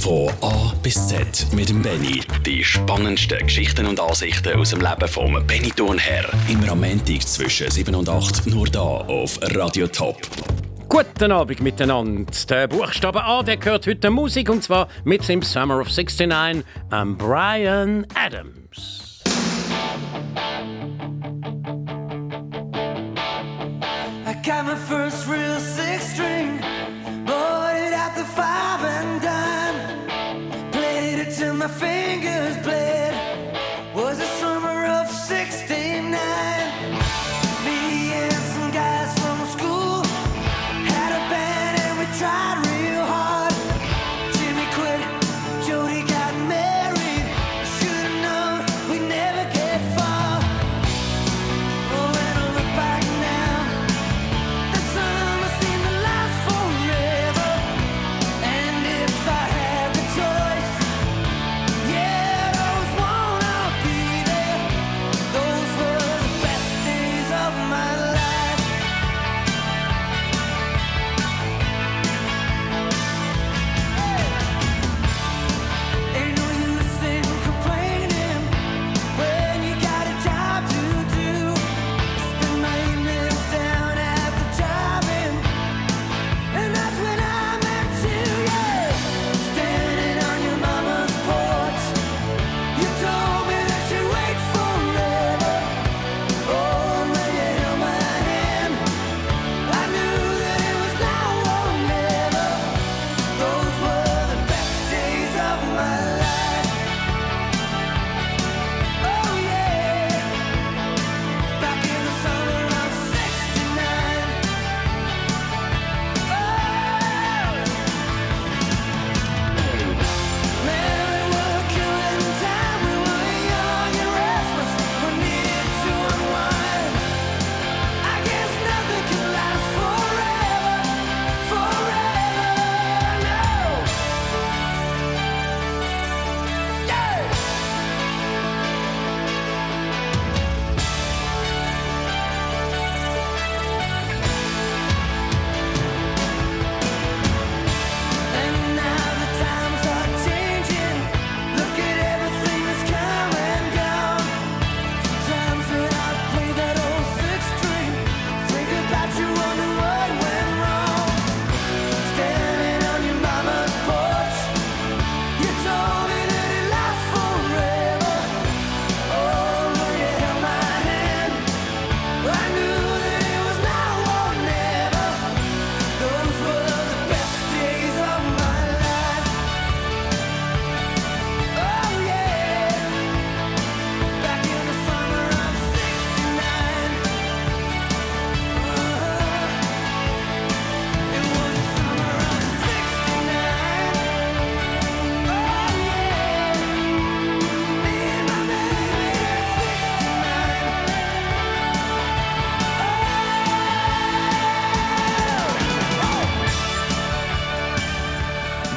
Von A bis Z mit dem Benny. Die spannendsten Geschichten und Ansichten aus dem Leben vom Benny Thurnherr. Immer am Montag zwischen 7 und 8 nur da auf Radio Top. Guten Abend miteinander. Der Buchstabe A der gehört heute Musik und zwar mit dem Summer of 69 am Brian Adams.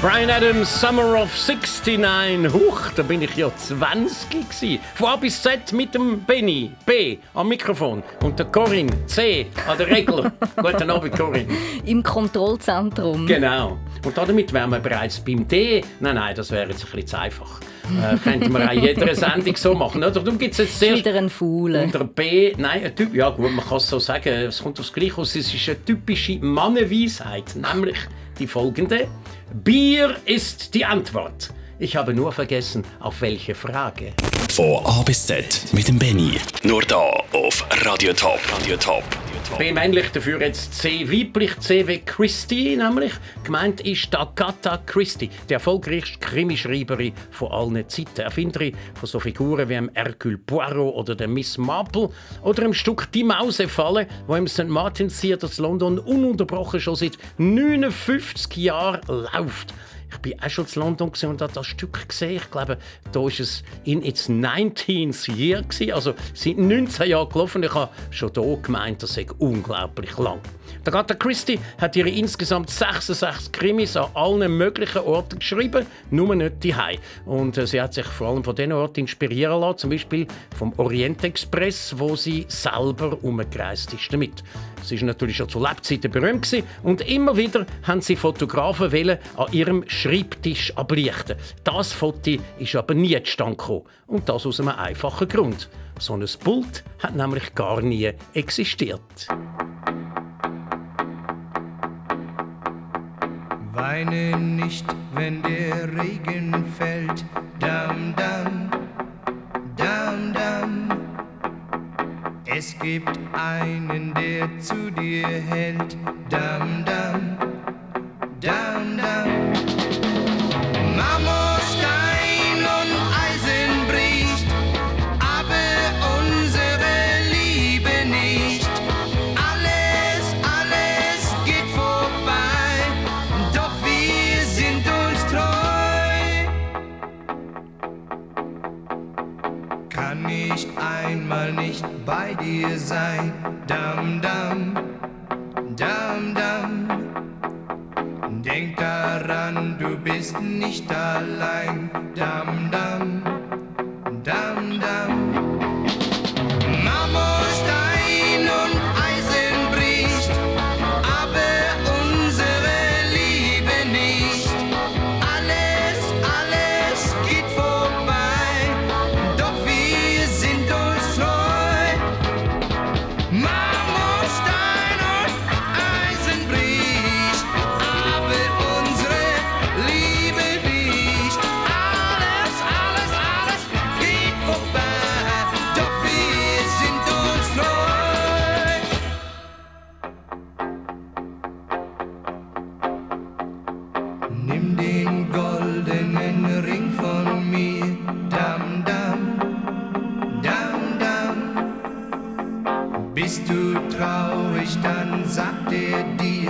Brian Adams, Summer of 69. Huch, da bin ich ja 20 gsi. Von A bis Z mit dem Benny, B, am Mikrofon. Und der Corinne, C, an der Regel. Guten Abend, Corinne. Im Kontrollzentrum. Genau. Und damit wären wir bereits beim D. Nein, nein, das wäre jetzt ein bisschen zu einfach. Äh, könnten wir auch in jeder Sendung so machen. Oder? Darum gibt es jetzt sehr Wieder ein Fauler. unter B, nein, ein typ, ja gut, man kann es so sagen, es kommt aufs Gleiche aus. Es ist eine typische Mannenweisheit, nämlich die folgende. Bier ist die Antwort. Ich habe nur vergessen, auf welche Frage. Von A bis Z mit dem Benny. Nur da auf Radio Top. Radio Top. B männlich, dafür jetzt C weiblich, C wie Christie nämlich. Gemeint ist Agatha Christie, die erfolgreichste Krimischreiberin von allen Zeiten. Erfinderin von so Figuren wie Hercule Poirot oder der Miss Marple oder im Stück Die Mausefalle, wo im St. Martin's Theatre in London ununterbrochen schon seit 59 Jahren läuft. Ich war auch schon in London und habe das Stück gesehen. Ich glaube, da war es in its 19th year, also seit 19 Jahren gelaufen. Ich habe schon hier gemeint, das sei unglaublich lang. Die Agatha Christie hat ihre insgesamt 66 Krimis an allen möglichen Orten geschrieben, nur nicht die Und äh, sie hat sich vor allem von diesen Orten inspirieren lassen, zum Beispiel vom Orient Express, wo sie selber umgereist ist damit. Sie ist natürlich schon zu Lebzeiten berühmt gewesen, und immer wieder haben sie Fotografen wollen, an ihrem Schreibtisch ablichten. Das Foto ist aber nie zustande. Und das aus einem einfachen Grund. So ein Pult hat nämlich gar nie existiert. Weine nicht, wenn der Regen fällt, dam dam, dam dam. Es gibt einen, der zu dir hält, dam dam, dam. Bei dir sein, dam dam, dam dam. Denk daran, du bist nicht allein.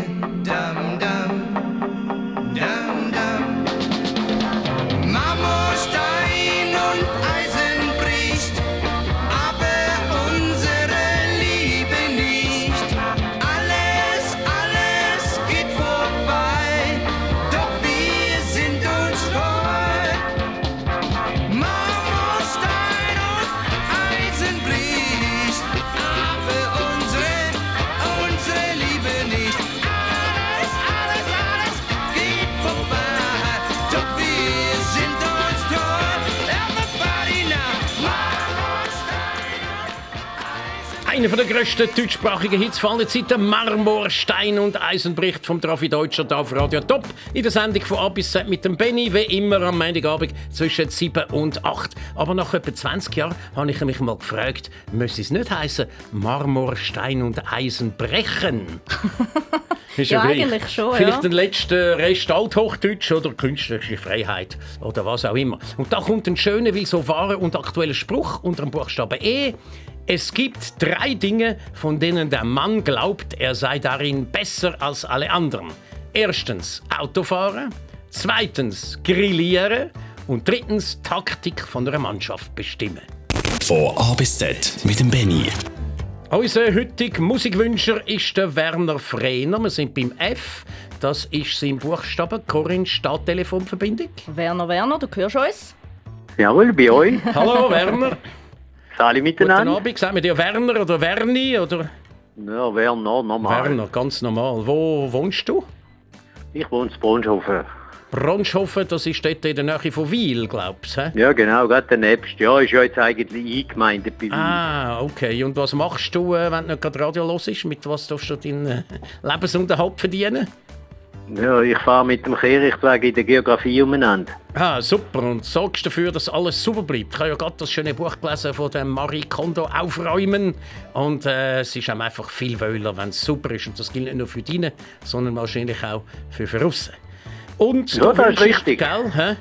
Er Einer der grössten deutschsprachigen Hits von allen Zeiten, Marmorstein und Eisenbricht vom Trafi Deutscher da auf Radio Top. In der Sendung von A bis Z mit dem Benny, wie immer am Montagabend zwischen 7 und 8. Aber nach etwa 20 Jahren habe ich mich mal gefragt, müsste es nicht heißen Marmorstein und Eisenbrechen? Ist Ja, gleich. eigentlich schon, Vielleicht ja. den letzten Rest Althochdeutsch oder künstlerische Freiheit oder was auch immer. Und da kommt ein schöner, wie so wahrer und aktueller Spruch unter dem Buchstaben E. Es gibt drei Dinge, von denen der Mann glaubt, er sei darin besser als alle anderen. Erstens Autofahren, zweitens Grillieren und drittens Taktik von einer Mannschaft bestimmen. Von A bis Z mit dem Benny. Unser heutiger Musikwünscher ist der Werner Frehner. Wir sind beim F. Das ist sein Buchstabe. Corinne Stadttelefonverbindung. Werner, Werner, du hörst uns? Jawohl, bei euch. Hallo Werner. Guten miteinander. Abend. Sagt man dir Werner oder Werni? Oder? Ja, Werner, normal. Werner, ganz normal. Wo wohnst du? Ich wohne in Brunschhofen. Bronshofen, das ist dort in der Nähe von Wiel, glaubst du? Ja, genau, gerade der Nebst. Ja, ist ja jetzt eigentlich eingemeindet bei mir. Ah, okay. Und was machst du, äh, wenn du nicht gerade Radio los ist? Mit was darfst du deinen äh, Lebensunterhalt verdienen? Ja, ich fahre mit dem Kehrichtweg in der Geografie umeinander. Ah, super. Und sorgst dafür, dass alles super bleibt. Ich habe ja gerade das schöne Buch gelesen von dem Marie Kondo «Aufräumen». Und äh, es ist einem einfach viel wohler, wenn es super ist. Und das gilt nicht nur für deine, sondern wahrscheinlich auch für draussen. Und Ja, das ist richtig. Gell? Hä?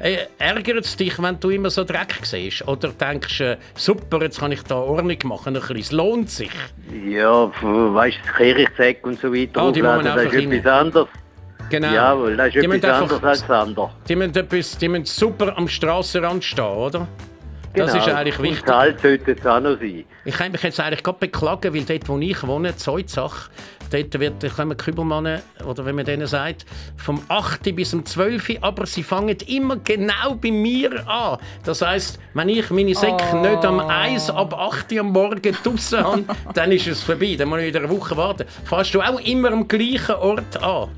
Äh, ärgert es dich, wenn du immer so Dreck siehst? Oder denkst du, äh, super, jetzt kann ich da Ordnung machen, ein bisschen, es lohnt sich? Ja, weißt du, Kehrichtsäcke und so weiter. Ah, die aufladen, das ist etwas anderes. Genau. Jawohl, das ist Die etwas einfach- anderes als andere. Die müssen, etwas, die müssen super am Strassenrand stehen, oder? Das Genau. ist eigentlich wichtig. Und kalt sollte es auch noch sein. Ich kann mich jetzt eigentlich gerade beklagen, weil dort, wo ich wohne, Zeuzach, dort wird der kommen Kübelmann, oder wenn man denen sagt, vom 8. bis um 12. aber sie fangen immer genau bei mir an. Das heisst, wenn ich meine Säcke nicht am 1 ab 8 am Morgen draussen habe, dann ist es vorbei. Dann muss ich wieder eine Woche warten. Fährst du auch immer am gleichen Ort an?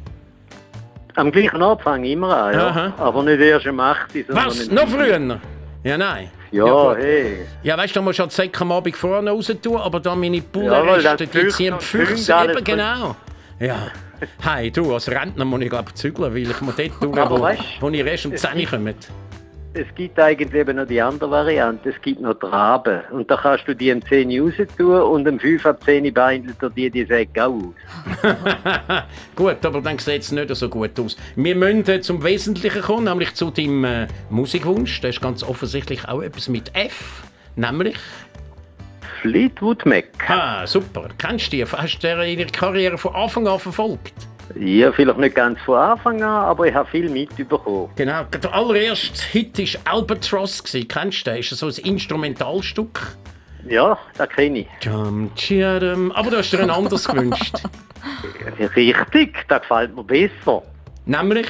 Am gleichen Ort fange ich immer an, ja. Aha. Aber nicht erst um 8 Uhr, sondern Was? Noch 7 Uhr. früher? Ja, nein. Ja, gut. hey. Ja, weißt du, da musst du halt die Säcke am Abend vorne raus tun, aber da meine Ja, Bullenreste, die ziehen Füchse eben, genau. Ja. Hey, du, als Rentner muss ich glaube zügeln, weil ich muss dort durch, wo, weißt, wo ich erst um es 10 Uhr komme. Es gibt eigentlich eben noch die andere Variante. Es gibt noch die Raben. Und da kannst du die um 10 Uhr raus tun und um 5 ab 10 Uhr beindelt er die die Säcke auch aus. gut, aber dann sieht es nicht so gut aus. Wir müssen äh, zum Wesentlichen kommen, nämlich zu deinem äh, Musikwunsch. Das ist ganz offensichtlich auch etwas mit F, nämlich... Fleetwood Mac. Ah, super. Kennst du die? Hast du ihre Karriere von Anfang an verfolgt? Ja, vielleicht nicht ganz von Anfang an, aber ich habe viel mitbekommen. Genau, der allererste Hit war Albatross. Kennst du den? Ist das so ein Instrumentalstück? Ja, das kenne ich. Jum, tschadum. Aber du hast dir ein anderes gewünscht. Richtig, das gefällt mir besser. Nämlich?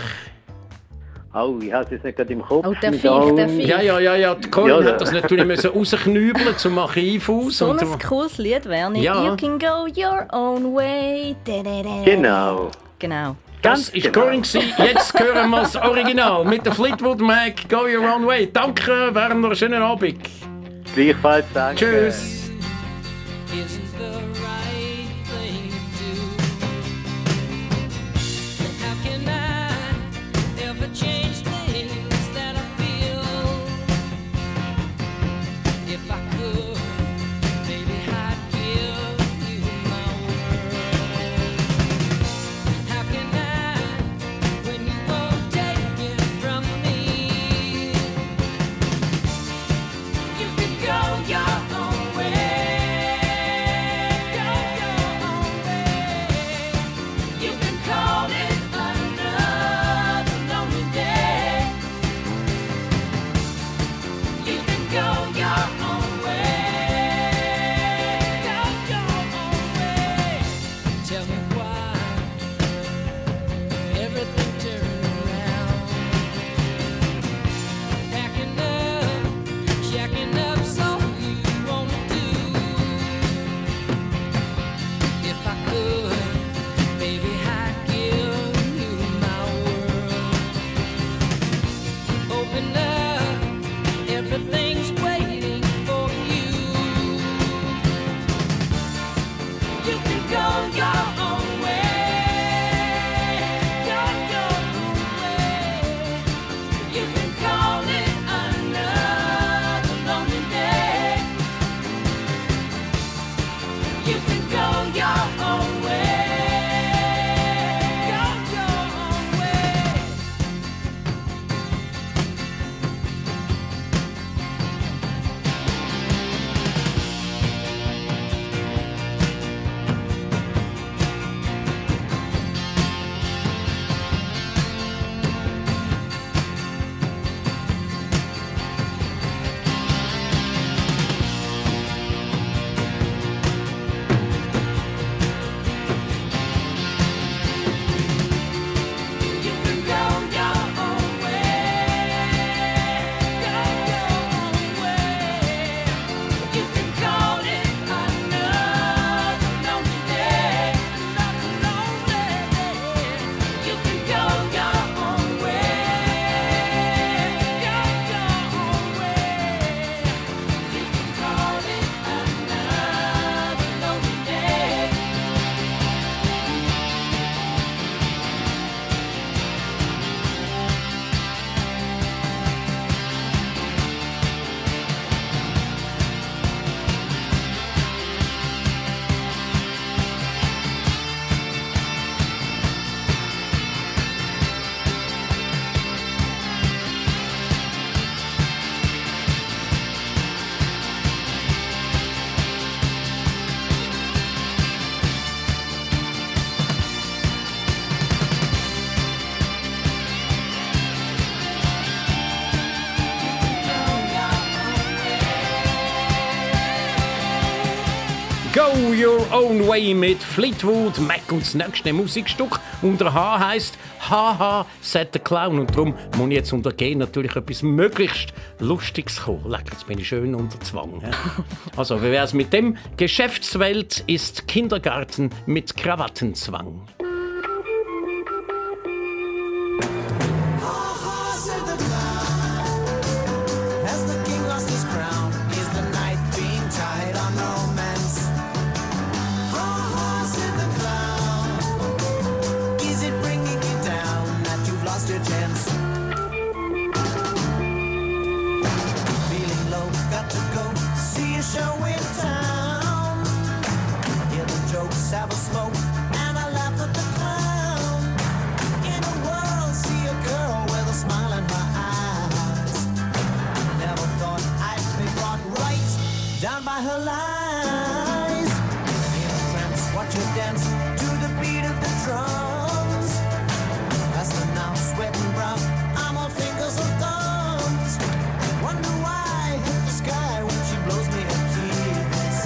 Oh, ich habe es jetzt nicht gerade im Kopf. Oh, der Viech, der Viech. Ja, ja, ja, ja. Die Corinne Ja, hat das natürlich müssen rausknübeln zum Archiv aus. So und ein cooles Lied wäre nicht. Ja. You can go your own way. Da, da, da. Genau. Genau. das ist genau. Jetzt hören wir das Original mit der Fleetwood Mac Go Your Own Way. Danke, Werner. Schönen Abend. Gleichfalls danke. Tschüss. Own Way mit Fleetwood Mac und das nächste Musikstück unter H heißt Haha, sagt der Clown. Und darum muss ich jetzt unter G natürlich etwas möglichst Lustiges kommen. Leck, jetzt bin ich schön unter Zwang. hä? Also, wie wär's mit dem? Geschäftswelt ist Kindergarten mit Krawattenzwang. Down by her lies. In a trance, watch her dance to the beat of the drums. Faster now, sweating brown, I'm all fingers and thumbs. Wonder why I hit the sky when she blows me a kiss.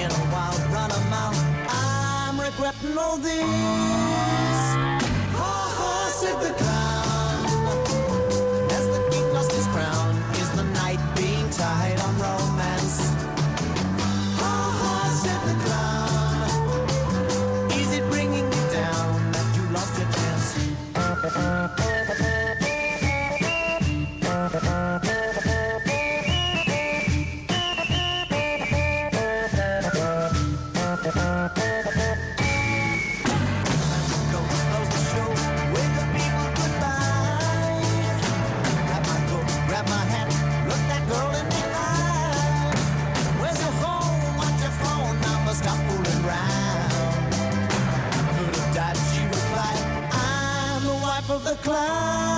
In a wild run of mouth, I'm regretting all this. Ha ha, said the clown. The wife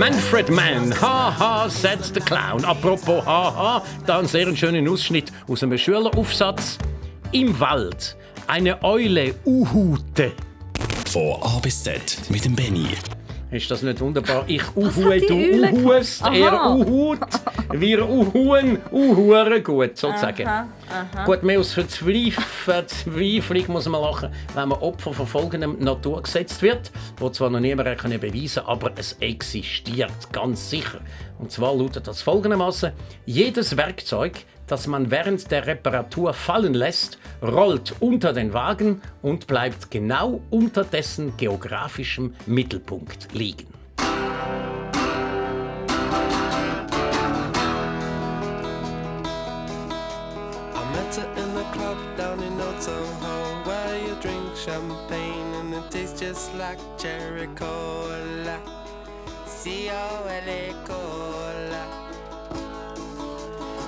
Manfred Mann, haha, sagt der Clown. Apropos haha, da ein sehr schöner Ausschnitt aus einem Schüleraufsatz. Im Wald eine Eule uhute. Von A bis Z mit dem Benny. Ist das nicht wunderbar? Ich uhue, du uhuest, gemacht? er uhut, wir uhuhen, uhuere gut, sozusagen. Gut, mehr aus Verzweif Verzweiflung muss man lachen, wenn man Opfer von folgendem Naturgesetz wird, wo zwar noch niemand kann beweisen aber es existiert, ganz sicher. Und zwar lautet das folgendermaßen: Jedes Werkzeug, das man während der Reparatur fallen lässt, rollt unter den Wagen und bleibt genau unter dessen geografischem Mittelpunkt liegen. Like cherry cola C-O-L-A cola.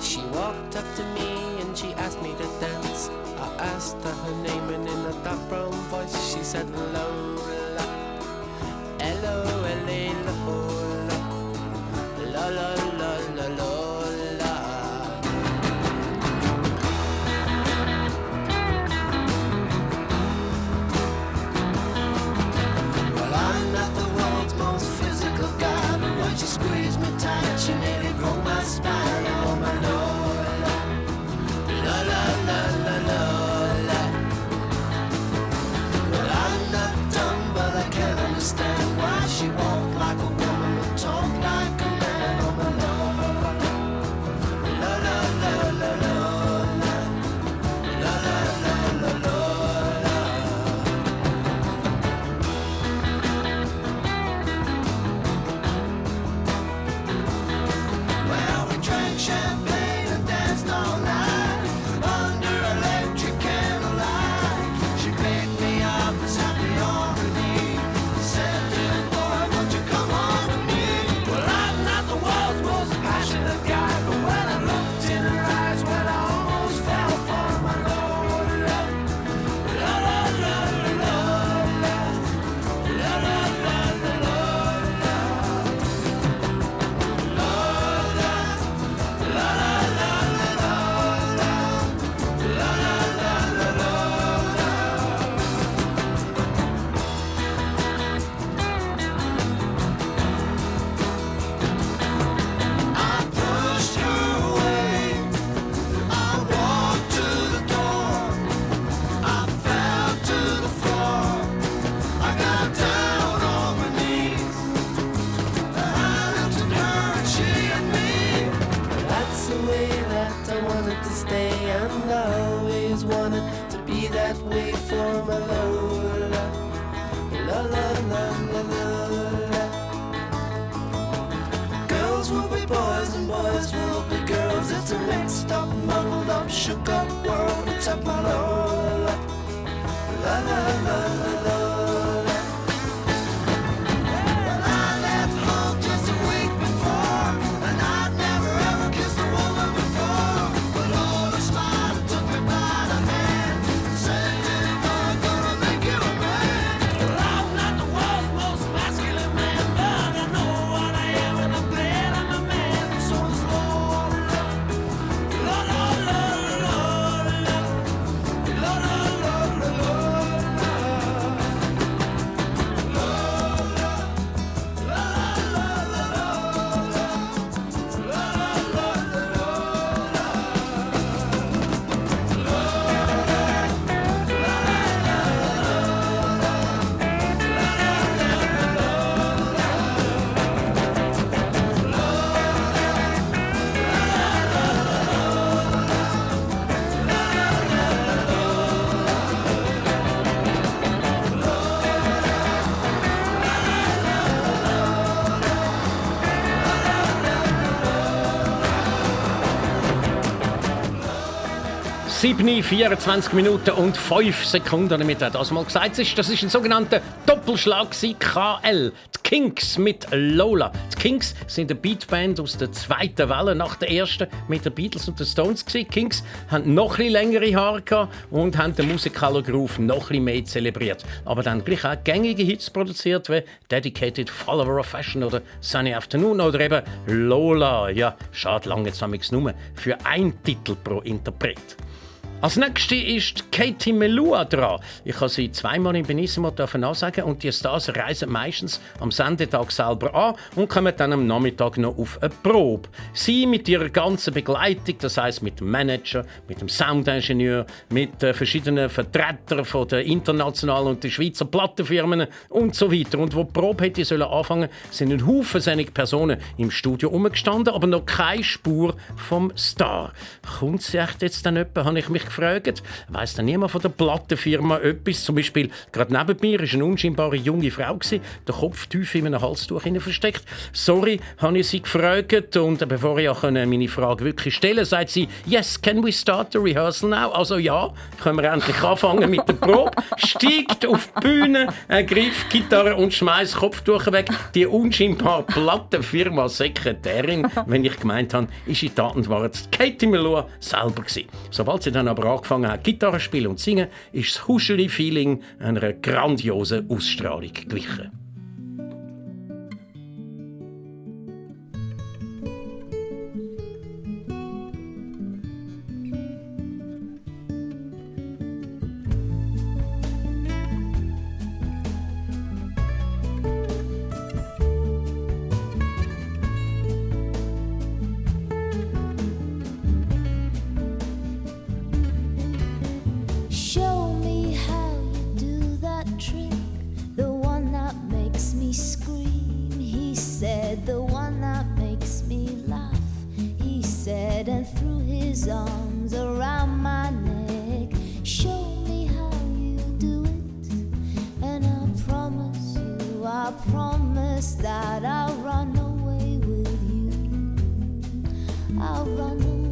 She walked up to me and she asked me to dance. I asked her her name and in a dark brown voice she said Lola. L-O-L-A Lola La la la la 7, 24 Minuten und 5 Sekunden, damit er das mal gesagt ist. Das ist ein sogenannter Doppelschlag KL. Die Kinks mit Lola. Die Kinks sind eine Beatband aus der zweiten Welle nach der ersten mit den Beatles und den Stones. Die Kinks haben noch ein längere Haare und haben den musikalen Groove noch ein mehr zelebriert. Aber dann gleich auch gängige Hits produziert wie Dedicated Follower of Fashion oder Sunny Afternoon oder eben Lola. Ja, schade, lange jetzt haben wir für einen Titel pro Interpret. Als nächste ist Katie Melua dran. Ich habe sie zweimal in Benissimo ansagen und die Stars reisen meistens am Sendetag selber an und kommen dann am Nachmittag noch auf eine Probe. Sie mit ihrer ganzen Begleitung, das heißt mit dem Manager, mit dem Soundingenieur, mit verschiedenen Vertretern von der internationalen und der Schweizer Plattenfirmen und so weiter. Und wo die Probe hätte sollen anfangen, sind ein Haufen solche Personen im Studio umgestanden, aber noch keine Spur vom Star. Kommt sie echt jetzt dann jemand, habe ich mich gefragt. Weiss dann niemand von der Plattenfirma etwas? Zum Beispiel, gerade neben mir war eine unscheinbare junge Frau, der Kopf tief in einem Halstuch versteckt. Sorry, habe ich sie gefragt und äh, bevor ich auch meine Frage wirklich stellen konnte, sagt sie, yes, can we start the rehearsal now? Also ja, können wir endlich anfangen mit der Probe. Steigt auf die Bühne, ergreift Gitarre und schmeißt Kopftuch weg. Die unscheinbare Plattenfirma Sekretärin, wenn ich gemeint habe, ist in Tat und Wahrheit Katie Melua selber gewesen. Sobald sie dann aber angefangen hat, Gitarre spielen und singen, ist das Huscheli-Feeling einer grandiosen Ausstrahlung gewichen. Said, and threw his arms around my neck. Show me how you do it, and I promise you, I promise that I'll run away with you. I'll run away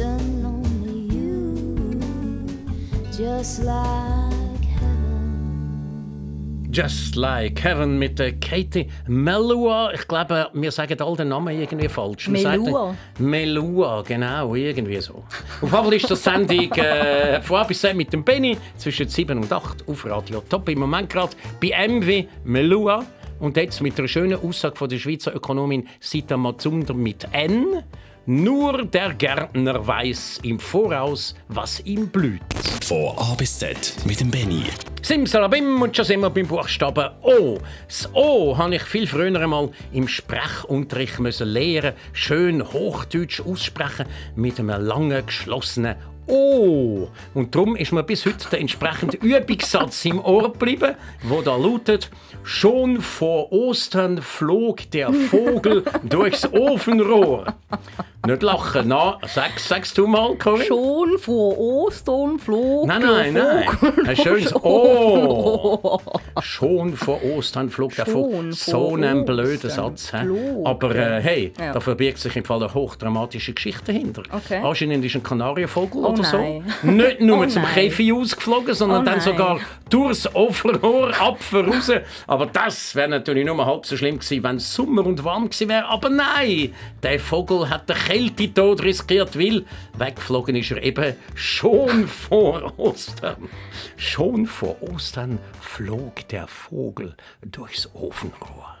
and lonely you, just like heaven. Just Like Heaven mit der Katie Melua. Ich glaube, wir sagen all den Namen irgendwie falsch. Man sagt- Melua. Melua, genau, irgendwie so. Auf jeden Fall ist das Sendung äh, von A bis Z mit dem Benny zwischen 7 und 8 auf Radio Top. Im Moment gerade bei MW Melua. Und jetzt mit einer schönen Aussage von der Schweizer Ökonomin Sita Matsunder mit N. Nur der Gärtner weiß im Voraus, was ihm blüht. Von A bis Z mit dem Benny. Simsalabim und schon sind wir beim Buchstaben O. Das O habe ich viel früher einmal im Sprechunterricht müssen lernen, schön Hochdeutsch aussprechen mit einem langen geschlossenen O. Und darum ist mir bis heute der entsprechende Übungssatz im Ohr geblieben, wo da lautet: Schon vor Ostern flog der Vogel durchs Ofenrohr. Nicht lachen, na, sag, sagst du mal, Corinne? Schon vor Ostern flog Nein, der nein, nein. Vogel Ein schönes Oh. Schon vor Ostern flog der Vogel. So ein blöder Satz. flog Aber äh, hey, Ja. da verbirgt sich im Fall eine hochdramatische Geschichte dahinter. Okay. Anscheinend ist ein Kanarienvogel Oh oder nein. so nicht nur Oh zum. Käfig ausgeflogen, sondern Oh dann nein. sogar durchs Ofenrohr Apfel raus. Aber das wäre natürlich nur halb so schlimm gewesen, wenn es Sommer und warm gewesen wäre. Aber nein, der Vogel hat den Kältetod riskiert, weil weggeflogen ist er eben schon vor Ostern. Schon vor Ostern flog der Vogel durchs Ofenrohr.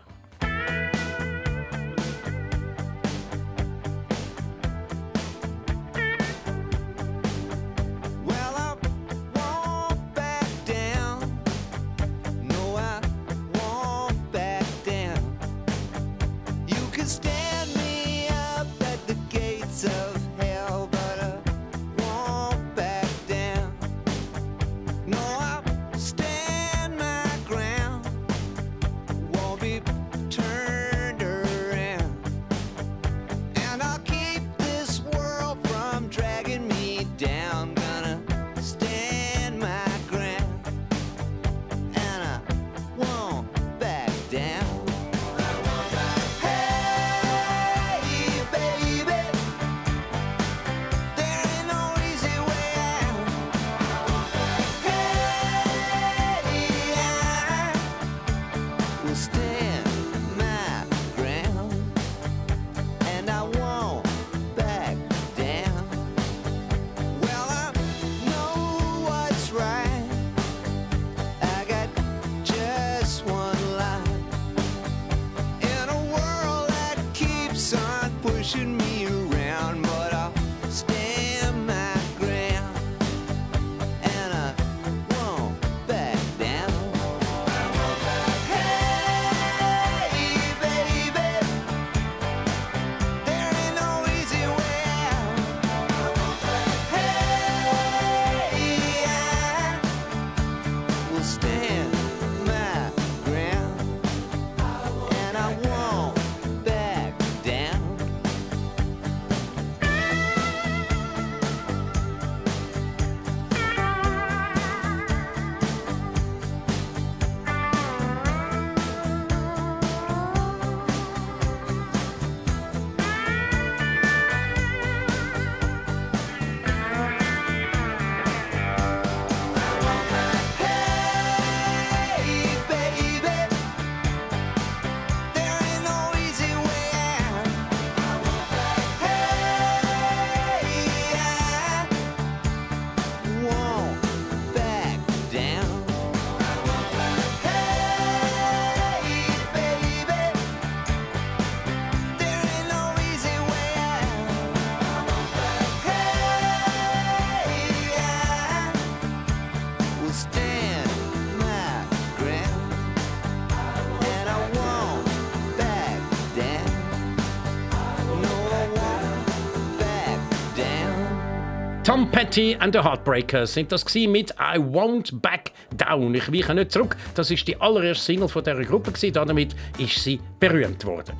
Petty and the Heartbreakers sind das mit I Won't Back Down. Ich weiche nicht zurück. Das ist die allererste Single von dieser Gruppe. Damit ist sie berühmt worden.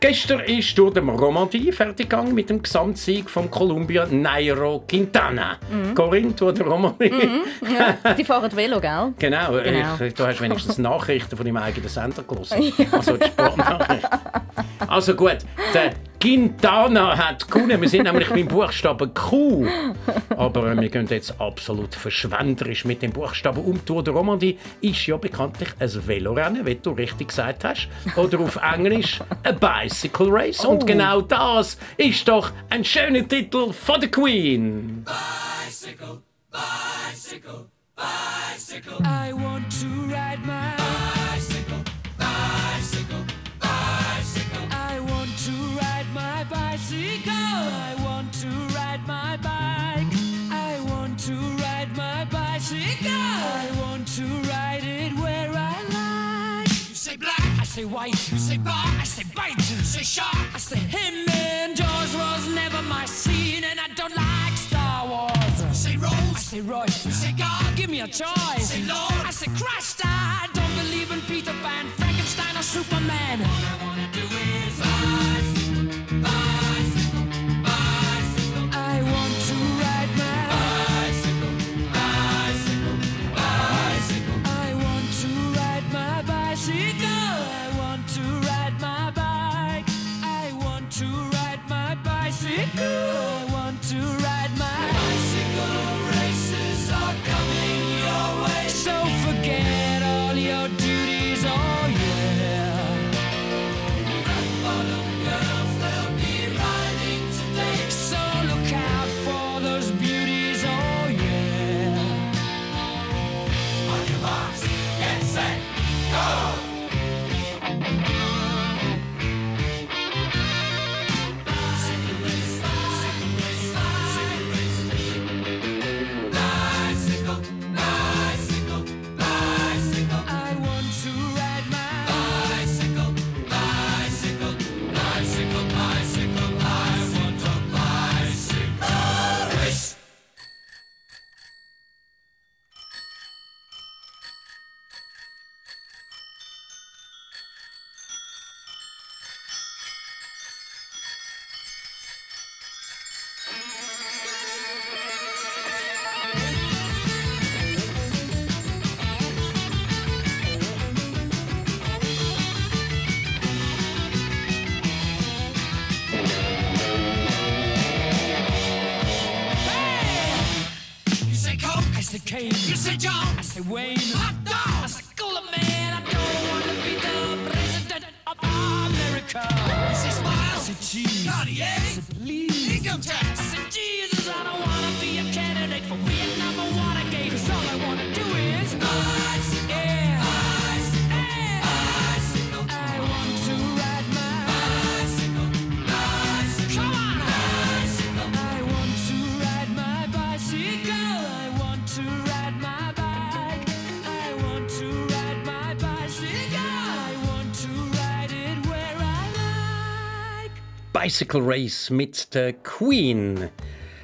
Gestern ist durch den Romandie fertig gegangen mit dem Gesamtsieg von Columbia Nairo Quintana. Corinne, durch den Romandie. Ja, die fahren Velo, gell? Genau, Genau. Ich, du hast wenigstens Nachrichten von deinem eigenen Sender gelesen. Also die Sportnachrichten. Also gut, der Quintana hat gewonnen. Wir sind nämlich beim Buchstaben Q. Aber äh, wir gehen jetzt absolut verschwenderisch mit dem Buchstaben um. Tour de Romandie ist ja bekanntlich ein Velorennen, wie du richtig gesagt hast. Oder auf Englisch ein Bicycle Race. Und genau das ist doch ein schöner Titel von der Queen. I want to ride my say white. You say bar, I say bite. You say shark, I say him. And Jaws was never my scene, and I don't like Star Wars. You say Rose, I say Royce. You say God, give me a choice. say Lord, I say Christ. I Wayne. Bicycle Race mit der Queen.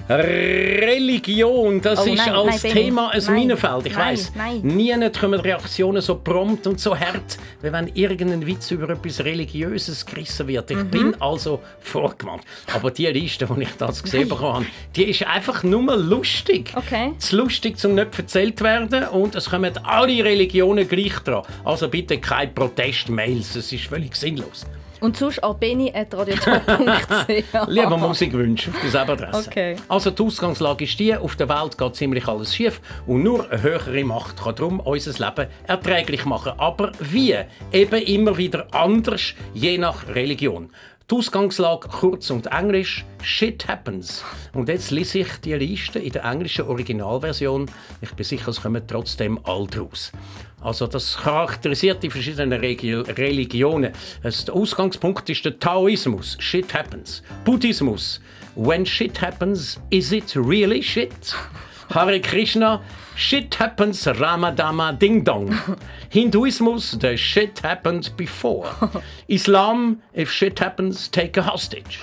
Religion, das Oh, ist nein, als nein. Thema ein. Minenfeld. Ich nein. nie kommen Reaktionen so prompt und so hart, wie wenn irgendein Witz über etwas Religiöses gerissen wird. Ich Mhm. bin also vorgewarnt. Aber die Liste, die ich da gesehen habe, die ist einfach nur lustig. Okay. Zu lustig, zum nicht erzählt werden und es kommen alle Religionen gleich dran. Also bitte keine Protestmails, es ist völlig sinnlos. Und sonst albeni.radiotop.ch. Lieber Musikwünsche auf dieselbe Adresse. Okay. Also die Ausgangslage ist die, auf der Welt geht ziemlich alles schief und nur eine höhere Macht kann darum unser Leben erträglich machen. Aber wie? Eben immer wieder anders, je nach Religion. Die Ausgangslage kurz und englisch Shit happens. Und jetzt lese ich die Liste in der englischen Originalversion. Ich bin sicher, es kommen trotzdem alt raus. Also das charakterisiert die verschiedenen Regi Religionen. Der Ausgangspunkt ist der Taoismus. Shit happens. Buddhismus. When shit happens, is it really shit? Hare Krishna. Shit happens Ramadama Ding Dong. Hinduismus. The shit happened before. Islam. If shit happens, take a hostage.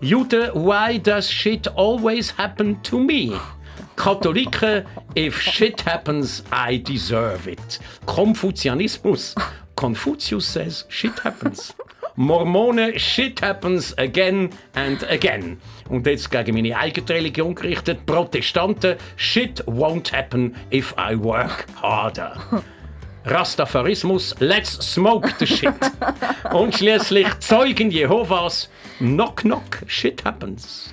Juden, why does shit always happen to me? Katholiken, if shit happens, I deserve it. Konfuzianismus, Confucius says shit happens. Mormonen, shit happens again and again. Und jetzt gegen meine eigene Religion gerichtet, Protestanten, shit won't happen if I work harder. Rastafarismus, let's smoke the shit. Und schließlich Zeugen Jehovas, knock knock, shit happens.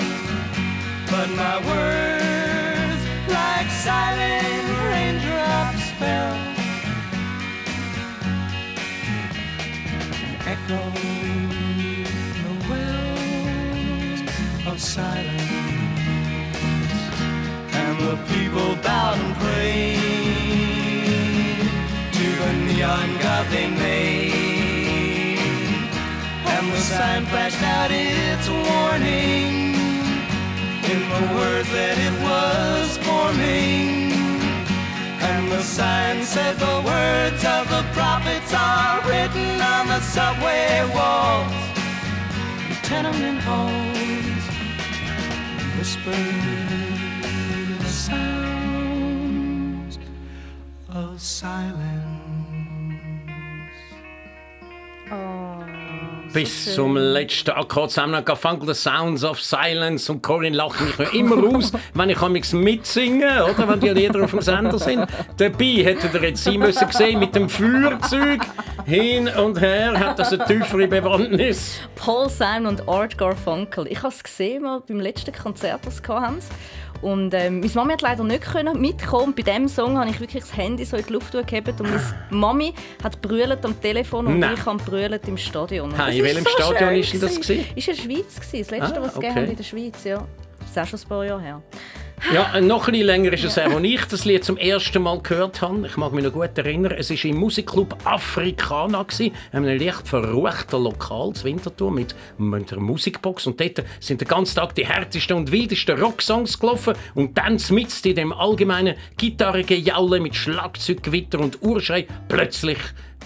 But my words, like silent raindrops, fell. Echoed the wells of silence. And the people bowed and prayed to the neon god they made. And the sign flashed out its warning in the words that it was forming. And the sign said the words of the prophets are written on the subway walls, tenement halls, whispered the sounds of silence. Oh. Bis zum letzten Akkord zusammen gefangen, The Sounds of Silence und Corinne lacht mich noch immer aus, wenn ich amigs mitsinge, oder, wenn die Lieder auf dem Sender sind. Dabei hättet ihr jetzt sein müssen sehen, mit dem Feuerzeug hin und her, hat das eine tiefere Bewandtnis. Paul Simon und Art Garfunkel. Ich habe es gesehen mal beim letzten Konzert, das sie hatten. Und ähm, meine Mami hat leider nicht können mitkommen. Bei diesem Song habe ich wirklich das Handy so in die Luft gehabt und meine Mami hat brüllt am Telefon und Nein. ich habe brüllt im Stadion. Ha, das in welchem so Stadion denn das gewesen. gewesen? Ist in der Schweiz das letzte, Ah, was okay. haben in der Schweiz, ja. Das ist auch schon ein paar Jahre her. Ja, äh, noch ein bisschen länger ist es als ich das Lied zum ersten Mal gehört habe. Ich mag mich noch gut erinnern. Es war im Musikclub gewesen, in einem leicht verruchten Lokal zu Winterthur mit einer Musikbox. Und dort sind den ganzen Tag die härtesten und wildesten Rocksongs gelaufen. Und dann mitten in dem allgemeinen Gitarrengejaule mit Schlagzeuggewitter und Urschrei plötzlich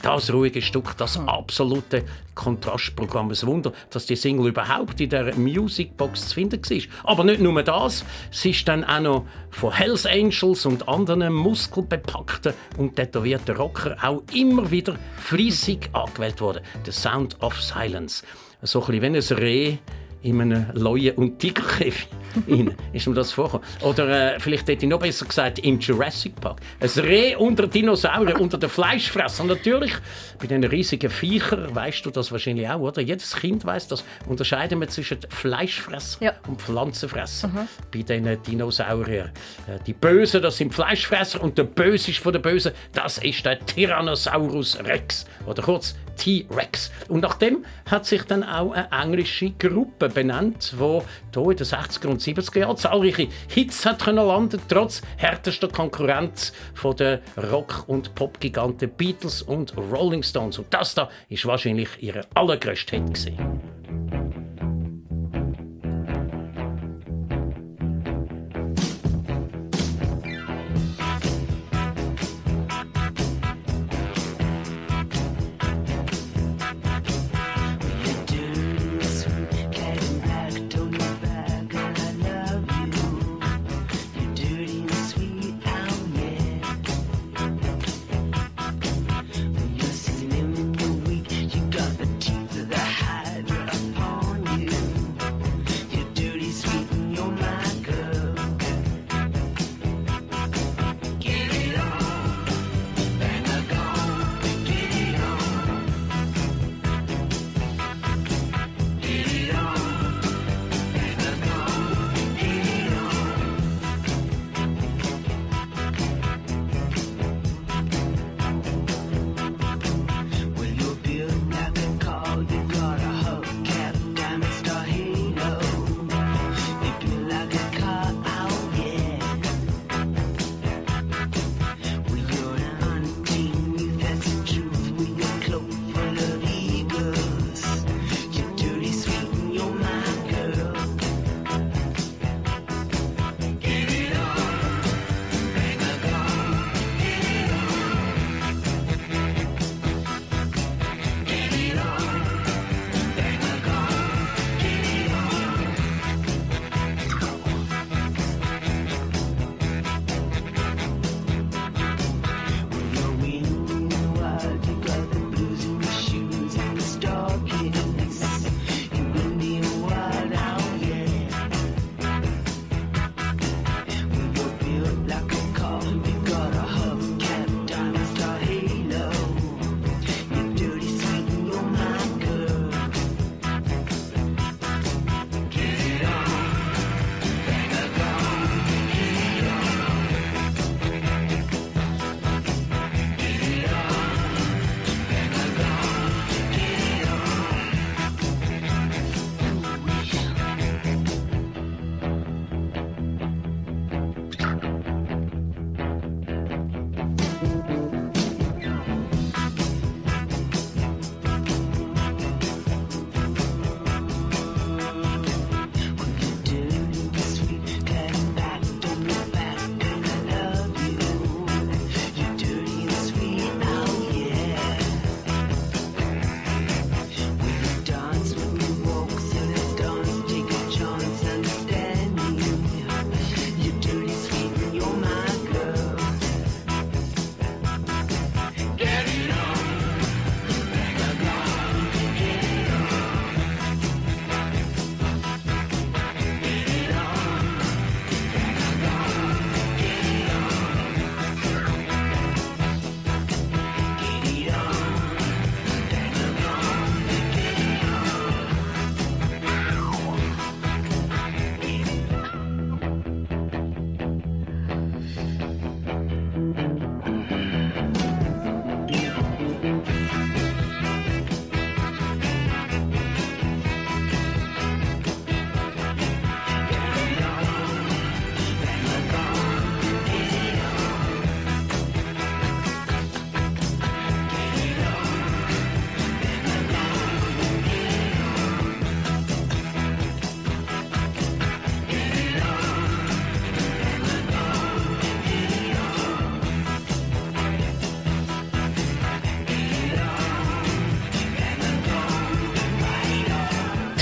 das ruhige Stück, das absolute Kontrastprogramm. Ein Wunder, dass die Single überhaupt in der Musicbox zu finden war. Aber nicht nur das, sie ist dann auch noch von Hells Angels und anderen muskelbepackten und tätowierten Rocker auch immer wieder fließig angewählt worden. The Sound of Silence. So ein bisschen wie ein Reh in einem Leuen- und Tigerkäfig. rein. Ist mir das vorgekommen? Oder äh, vielleicht hätte ich noch besser gesagt, im Jurassic Park. Ein Reh unter Dinosaurier, unter den Fleischfressern. Natürlich, bei diesen riesigen Viechern weißt du das wahrscheinlich auch, oder? Jedes Kind weiß das. Unterscheiden wir zwischen Fleischfresser Ja. und Pflanzenfresser. Bei diesen Dinosauriern. Äh, Die Bösen, das sind Fleischfresser und der Böseste von der Bösen, das ist der Tyrannosaurus Rex. Oder kurz T-Rex. Und nach dem hat sich dann auch eine englische Gruppe benannt, die hier in den 60er und 70er Jahren zahlreiche Hits hat können landen, trotz härtester Konkurrenz von den Rock- und Popgiganten Beatles und Rolling Stones. Und das da ist wahrscheinlich ihre allergrößte Hit gewesen.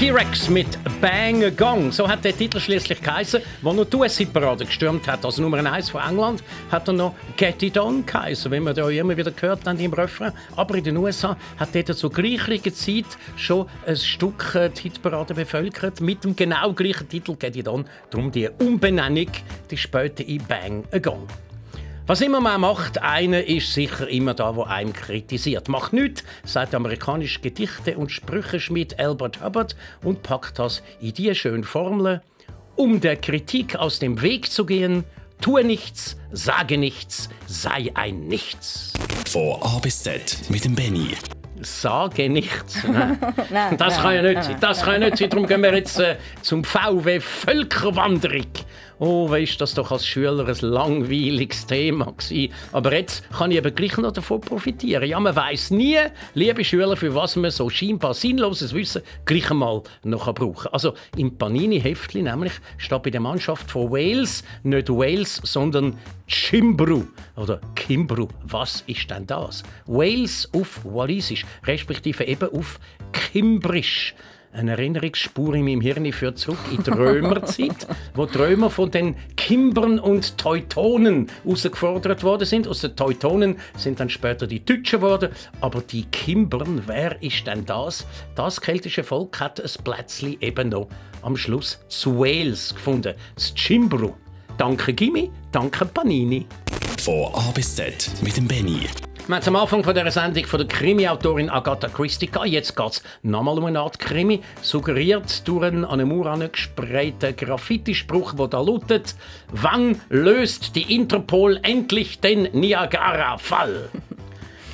T-Rex mit Bang a Gong. So hat der Titel schließlich geheißen, wo noch die US-Parade gestürmt hat. Also Nummer 1 von England hat er noch Get It On geheißen, wenn man da immer wieder gehört haben im Refrain. Aber in den USA hat dort zur gleichen Zeit schon ein Stück äh, die Hitparade bevölkert mit dem genau gleichen Titel Get It On. Darum die Umbenennung, die später in Bang a Gong. Was immer man macht, einer ist sicher immer da, wo einem kritisiert. Macht nichts, sagt der amerikanische Gedichte- und Sprücheschmied Albert Hubbard und packt das in die schöne Formel. Um der Kritik aus dem Weg zu gehen, tue nichts, sage nichts, sei ein Nichts. Von A bis Z mit dem Benny. Sage nichts. Nein. Nein, Das kann ja nicht sein. Das kann ja nicht sein. Darum gehen wir jetzt äh, zum VW Völkerwanderung. Oh, weißt das doch als Schüler ein langweiliges Thema gewesen. Aber jetzt kann ich eben gleich noch davon profitieren. Ja, man weiß nie, liebe Schüler, für was man so scheinbar sinnloses Wissen gleich einmal noch brauchen kann. Also im Panini-Heftli nämlich steht bei der Mannschaft von Wales nicht Wales, sondern Chimbru oder Kimbru. Was ist denn das? Wales auf Walisisch, respektive eben auf Kimbrisch. Eine Erinnerungsspur in meinem Hirn führt zurück in die Römerzeit, wo die Römer von den Kimbern und Teutonen herausgefordert worden sind. Aus den Teutonen sind dann später die Deutschen geworden. Aber die Kimbern, wer ist denn das? Das keltische Volk hat ein Plätzchen eben noch am Schluss zu Wales gefunden. Das Chimbru. Danke Gimmi, danke Panini. Von A bis Z mit dem Benny. Wir haben am Anfang von dieser Sendung von der Krimi-Autorin Agatha Christie. Jetzt geht es nochmal um eine Art Krimi, suggeriert durch einen an eine Mauer gesprayten Graffiti-Spruch, der da lautet «Wann löst die Interpol endlich den Niagara-Fall?»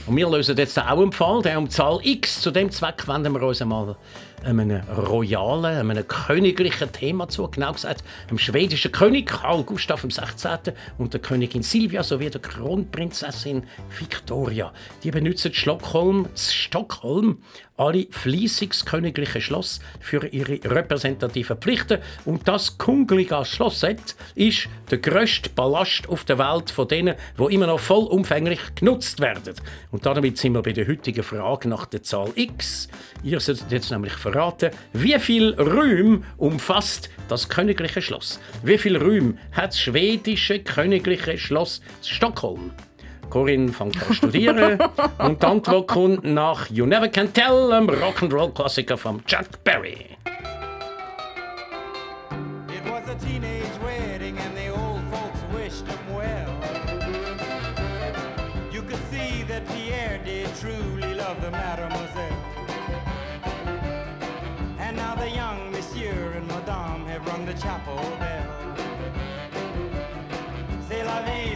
Und wir lösen jetzt auch einen Fall, der um Zahl X. Zu dem Zweck wenden wir uns einmal einem royalen, einem königlichen Thema zu. Genau gesagt, dem schwedischen König Karl Gustav XVI. und der Königin Silvia sowie der Kronprinzessin Victoria. Die benutzen Stockholm, Stockholm alle fließiges königliche Schloss für ihre repräsentativen Pflichten. Und das Kungliga Schlossett ist der grösste Ballast auf der Welt von denen, wo immer noch vollumfänglich genutzt werden. Und damit sind wir bei der heutigen Frage nach der Zahl X. Ihr solltet jetzt nämlich verraten, wie viel Räume umfasst das königliche Schloss? Wie viel Räume hat das schwedische königliche Schloss Stockholm? Corinne fängt an studieren. und dann Antwort nach You Never Can Tell, Rock'n'Roll-Klassiker von Chuck Berry. It was a teenage wedding and the old folks wished him well. You could see that Pierre did truly love the mademoiselle. And now the young monsieur and madame have rung the chapel bell. C'est la vie,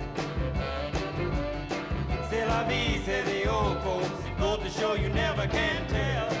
La vie, the old folks. Goes to show you never can tell.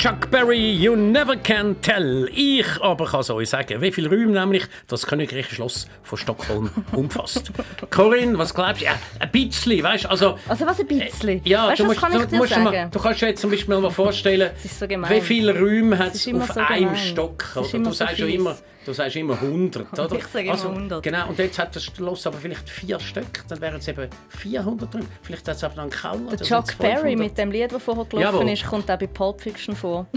Chuck Berry, You Never Can Tell. Ich aber kann es euch sagen, wie viele Räume nämlich das Königreich Schloss von Stockholm umfasst. Corinne, was glaubst du? Ja, ein bisschen, weißt du? Also, Also was ein bisschen? ja, weißt, du, musst, kann ich du, dir musst sagen? mal, du kannst dir jetzt zum Beispiel mal vorstellen, so wie viele Räume hat Es auf so einem. Stock. Oder? Du so sagst ja immer, du sagst immer 100, oder? Ich sage immer 100. Genau, und jetzt hat das Schloss aber vielleicht vier Stück, dann wären es eben 400 Räume. Vielleicht hat es aber noch einen Keller. Der dann Chuck Berry 500. mit dem Lied, das vorher gelaufen Jawohl. ist, kommt auch bei Pulp Fiction vor.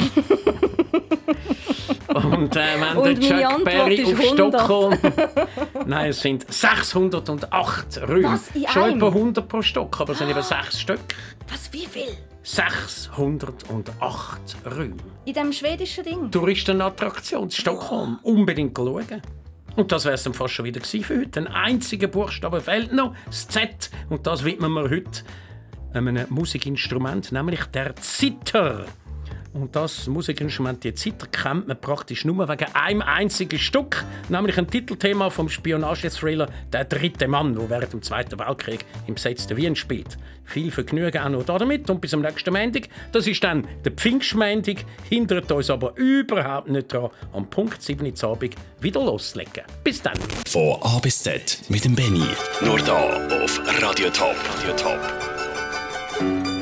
Und äh, wenn Und der Chuck Antwort Berry ist auf 100. Stockholm. Nein, es sind 608 Räume. Was, Schon etwa 100 pro Stock, aber es sind eben 6 Stück. Was, wie viel? 608 Räume. In dem schwedischen Ding? Touristenattraktion in Stockholm. Unbedingt schauen. Und das wäre es dann fast schon wieder für heute. Ein einziger Buchstabe fehlt noch, das Z. Und das widmen wir heute einem Musikinstrument, nämlich der Zither. Und das Musikinstrument, die Zither, kennt man praktisch nur wegen einem einzigen Stück, nämlich ein Titelthema vom Spionagethriller «Der dritte Mann», wo während dem Zweiten Weltkrieg im besetzten Wien spielt. Viel Vergnügen auch noch damit und bis zum nächsten Montag. Das ist dann der Pfingstmontag, hindert uns aber überhaupt nicht daran, am Punkt 7 Uhr Abend wieder loszulegen. Bis dann. Von A bis Z mit dem Benny. Nur da auf Radio Top. Radio Top.